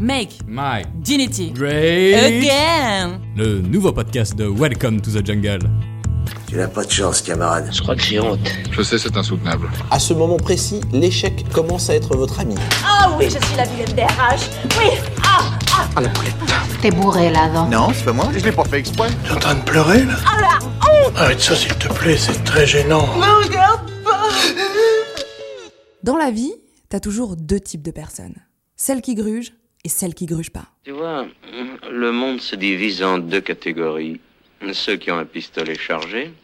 Make My Dignity Great Again Le nouveau podcast de Welcome to the Jungle. Tu n'as pas de chance, camarade. Je crois que j'ai honte. Je sais, c'est insoutenable. À ce moment précis, l'échec commence à être votre ami. Ah oui, je suis la vilaine des RH. Oui, ah, ah, Ah, la poulette. T'es bourré là, non Non, c'est pas moi. Je l'ai pas fait exprès. T'es en train de pleurer là ah la honte Arrête ça s'il te plaît, c'est très gênant. Me regarde pas Dans la vie, t'as toujours deux types de personnes. Celles qui grugent et celles qui grugent pas. Tu vois, le monde se divise en deux catégories. Ceux qui ont un pistolet chargé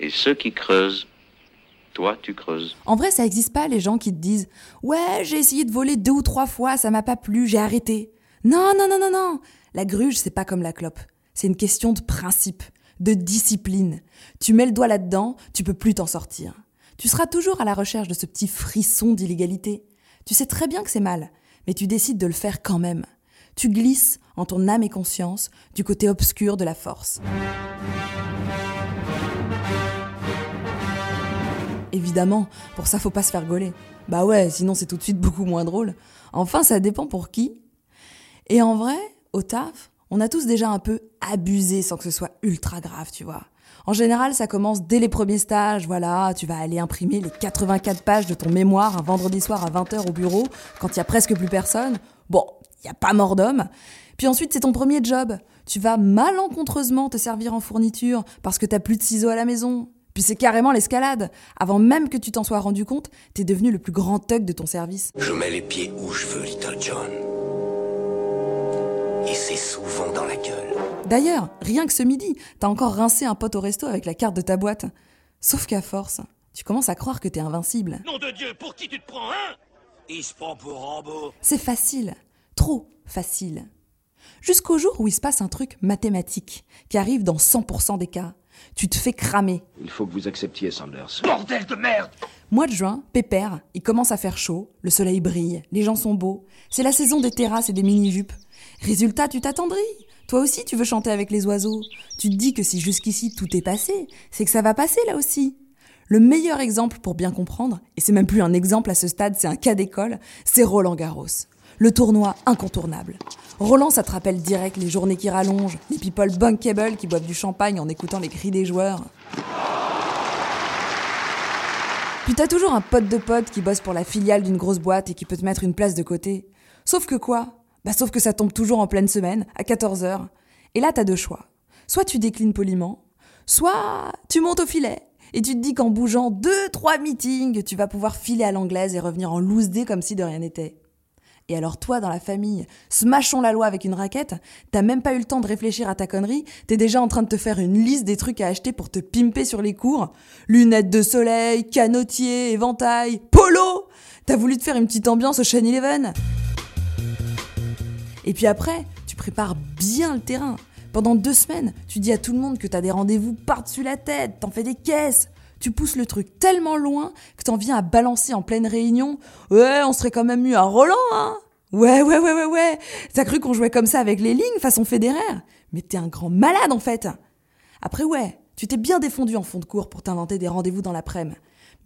et ceux qui creusent. Toi, tu creuses. En vrai, ça existe pas les gens qui te disent Ouais, j'ai essayé de voler deux ou trois fois, ça m'a pas plu, j'ai arrêté. Non, non, non, non, non. La gruge, c'est pas comme la clope. C'est une question de principe, de discipline. Tu mets le doigt là-dedans, tu peux plus t'en sortir. Tu seras toujours à la recherche de ce petit frisson d'illégalité. Tu sais très bien que c'est mal, mais tu décides de le faire quand même. Tu glisses, en ton âme et conscience, du côté obscur de la force. Évidemment, pour ça faut pas se faire gauler. Bah ouais, sinon c'est tout de suite beaucoup moins drôle. Enfin, ça dépend pour qui. Et en vrai, au on a tous déjà un peu abusé sans que ce soit ultra grave, tu vois. En général, ça commence dès les premiers stages, voilà, tu vas aller imprimer les 84 pages de ton mémoire un vendredi soir à 20h au bureau, quand il y a presque plus personne. Bon, il y a pas mort d'homme. Puis ensuite, c'est ton premier job. Tu vas malencontreusement te servir en fourniture parce que t'as plus de ciseaux à la maison. Puis c'est carrément l'escalade. Avant même que tu t'en sois rendu compte, t'es devenu le plus grand thug de ton service. Je mets les pieds où je veux, Little John. Et c'est souvent dans la gueule. D'ailleurs, rien que ce midi, t'as encore rincé un pote au resto avec la carte de ta boîte. Sauf qu'à force, tu commences à croire que t'es invincible. Nom de Dieu, pour qui tu te prends, hein? Il se prend pour Rambo. C'est facile, trop facile. Jusqu'au jour où il se passe un truc mathématique qui arrive dans 100% des cas. Tu te fais cramer. Il faut que vous acceptiez, Sanders. Bordel de merde Mois de juin, pépère, il commence à faire chaud, le soleil brille, les gens sont beaux. C'est la saison des terrasses et des mini-jupes. Résultat, tu t'attendris. Toi aussi, tu veux chanter avec les oiseaux. Tu te dis que si jusqu'ici tout est passé, c'est que ça va passer là aussi. Le meilleur exemple pour bien comprendre, et c'est même plus un exemple à ce stade, c'est un cas d'école, c'est Roland Garros. Le tournoi incontournable. Roland, ça te rappelle direct les journées qui rallongent, les people bunkable qui boivent du champagne en écoutant les cris des joueurs. Puis t'as toujours un pote de pote qui bosse pour la filiale d'une grosse boîte et qui peut te mettre une place de côté. Sauf que quoi? Bah sauf que ça tombe toujours en pleine semaine, à 14h. Et là t'as deux choix. Soit tu déclines poliment, soit tu montes au filet. Et tu te dis qu'en bougeant deux, trois meetings, tu vas pouvoir filer à l'anglaise et revenir en loose day comme si de rien n'était. Et alors toi, dans la famille, smashons la loi avec une raquette, t'as même pas eu le temps de réfléchir à ta connerie, t'es déjà en train de te faire une liste des trucs à acheter pour te pimper sur les cours. Lunettes de soleil, canotier, éventail, polo T'as voulu te faire une petite ambiance au Shane Eleven? Et puis après, tu prépares bien le terrain. Pendant deux semaines, tu dis à tout le monde que t'as des rendez-vous par-dessus la tête, t'en fais des caisses. Tu pousses le truc tellement loin que t'en viens à balancer en pleine réunion. Ouais, on serait quand même mieux à Roland, hein Ouais, ouais, ouais, ouais, ouais. T'as cru qu'on jouait comme ça avec les lignes façon fédéraire? Mais t'es un grand malade en fait. Après, ouais, tu t'es bien défendu en fond de cours pour t'inventer des rendez-vous dans l'après-midi.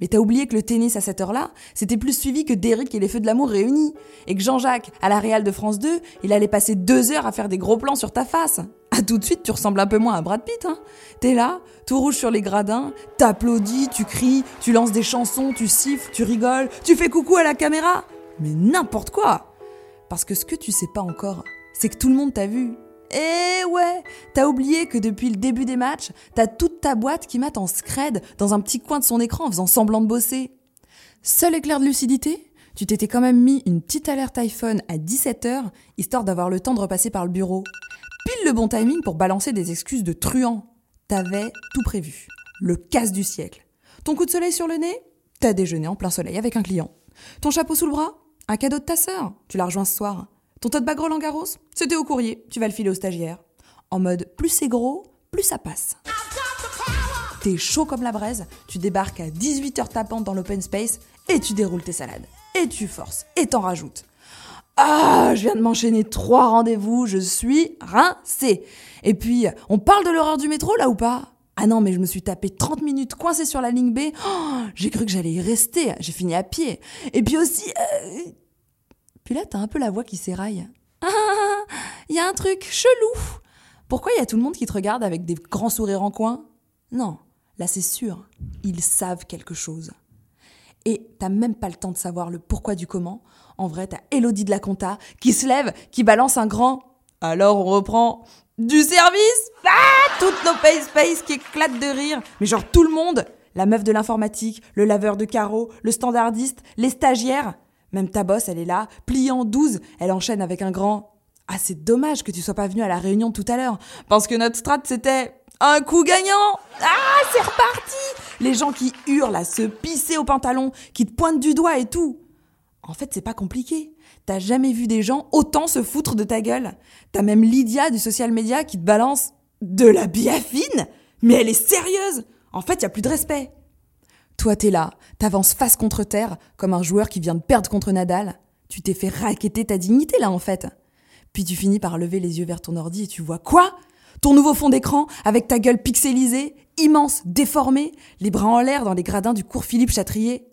Mais t'as oublié que le tennis à cette heure-là, c'était plus suivi que Derrick et les Feux de l'amour réunis. Et que Jean-Jacques, à la Real de France 2, il allait passer deux heures à faire des gros plans sur ta face. Ah, tout de suite, tu ressembles un peu moins à Brad Pitt, hein. T'es là, tout rouge sur les gradins, t'applaudis, tu cries, tu lances des chansons, tu siffles, tu rigoles, tu fais coucou à la caméra. Mais n'importe quoi. Parce que ce que tu sais pas encore, c'est que tout le monde t'a vu. Eh ouais, t'as oublié que depuis le début des matchs, t'as toute ta boîte qui mate en scred dans un petit coin de son écran en faisant semblant de bosser. Seul éclair de lucidité, tu t'étais quand même mis une petite alerte iPhone à 17h, histoire d'avoir le temps de repasser par le bureau. Pile le bon timing pour balancer des excuses de truand. T'avais tout prévu. Le casse du siècle. Ton coup de soleil sur le nez? T'as déjeuné en plein soleil avec un client. Ton chapeau sous le bras? Un cadeau de ta sœur? Tu la rejoins ce soir. Ton tote bag Roland Garros C'était au courrier, tu vas le filer au stagiaire. En mode plus c'est gros, plus ça passe. T'es chaud comme la braise, tu débarques à 18h tapante dans l'open space et tu déroules tes salades. Et tu forces, et t'en rajoutes. Ah, je viens de m'enchaîner trois rendez-vous, je suis rincé. Et puis, on parle de l'horreur du métro là ou pas? Ah non, mais je me suis tapé 30 minutes coincé sur la ligne B. Oh, j'ai cru que j'allais y rester, j'ai fini à pied. Et puis aussi... euh, Puis là, t'as un peu la voix qui s'éraille. Ah, il y a un truc chelou. Pourquoi il y a tout le monde qui te regarde avec des grands sourires en coin? Non, là c'est sûr, ils savent quelque chose. Et t'as même pas le temps de savoir le pourquoi du comment. En vrai, t'as Elodie de la Conta qui se lève, qui balance un grand. Alors on reprend du service Ah Toutes nos pay space qui éclatent de rire. Mais genre tout le monde La meuf de l'informatique, le laveur de carreaux, le standardiste, les stagiaires. Même ta bosse, elle est là, pliée en 12. Elle enchaîne avec un grand. Ah, c'est dommage que tu sois pas venu à la réunion tout à l'heure. Parce que notre strat, c'était un coup gagnant Ah, c'est reparti Les gens qui hurlent à se pisser au pantalon, qui te pointent du doigt et tout. En fait, c'est pas compliqué. T'as jamais vu des gens autant se foutre de ta gueule. T'as même Lydia du social media qui te balance de la biafine Mais elle est sérieuse En fait, y a plus de respect. Toi, t'es là, t'avances face contre terre, comme un joueur qui vient de perdre contre Nadal. Tu t'es fait raqueter ta dignité là, en fait. Puis tu finis par lever les yeux vers ton ordi et tu vois quoi? Ton nouveau fond d'écran, avec ta gueule pixelisée, immense, déformée, les bras en l'air dans les gradins du cours Philippe Chatrier.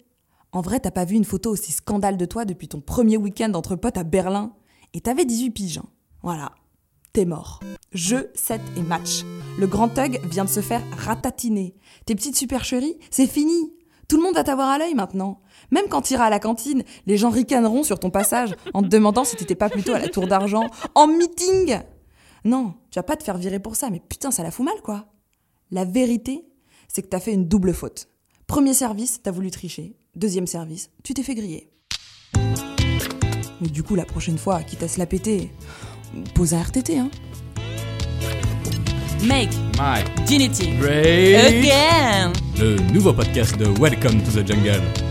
En vrai, t'as pas vu une photo aussi scandale de toi depuis ton premier week-end entre potes à Berlin? Et t'avais 18 piges. hein. Voilà. T'es mort. Jeu, 7 et match. Le grand thug vient de se faire ratatiner. Tes petites supercheries, c'est fini. Tout le monde va t'avoir à l'œil maintenant. Même quand t'iras à la cantine, les gens ricaneront sur ton passage en te demandant si t'étais pas plutôt à la tour d'argent, en meeting. Non, tu vas pas te faire virer pour ça, mais putain, ça la fout mal quoi. La vérité, c'est que t'as fait une double faute. Premier service, t'as voulu tricher. Deuxième service, tu t'es fait griller. Mais du coup, la prochaine fois, quitte à se la péter, pose un RTT, hein. Make Mike, Dignity Ray, Again le nouveau podcast de Welcome to the Jungle.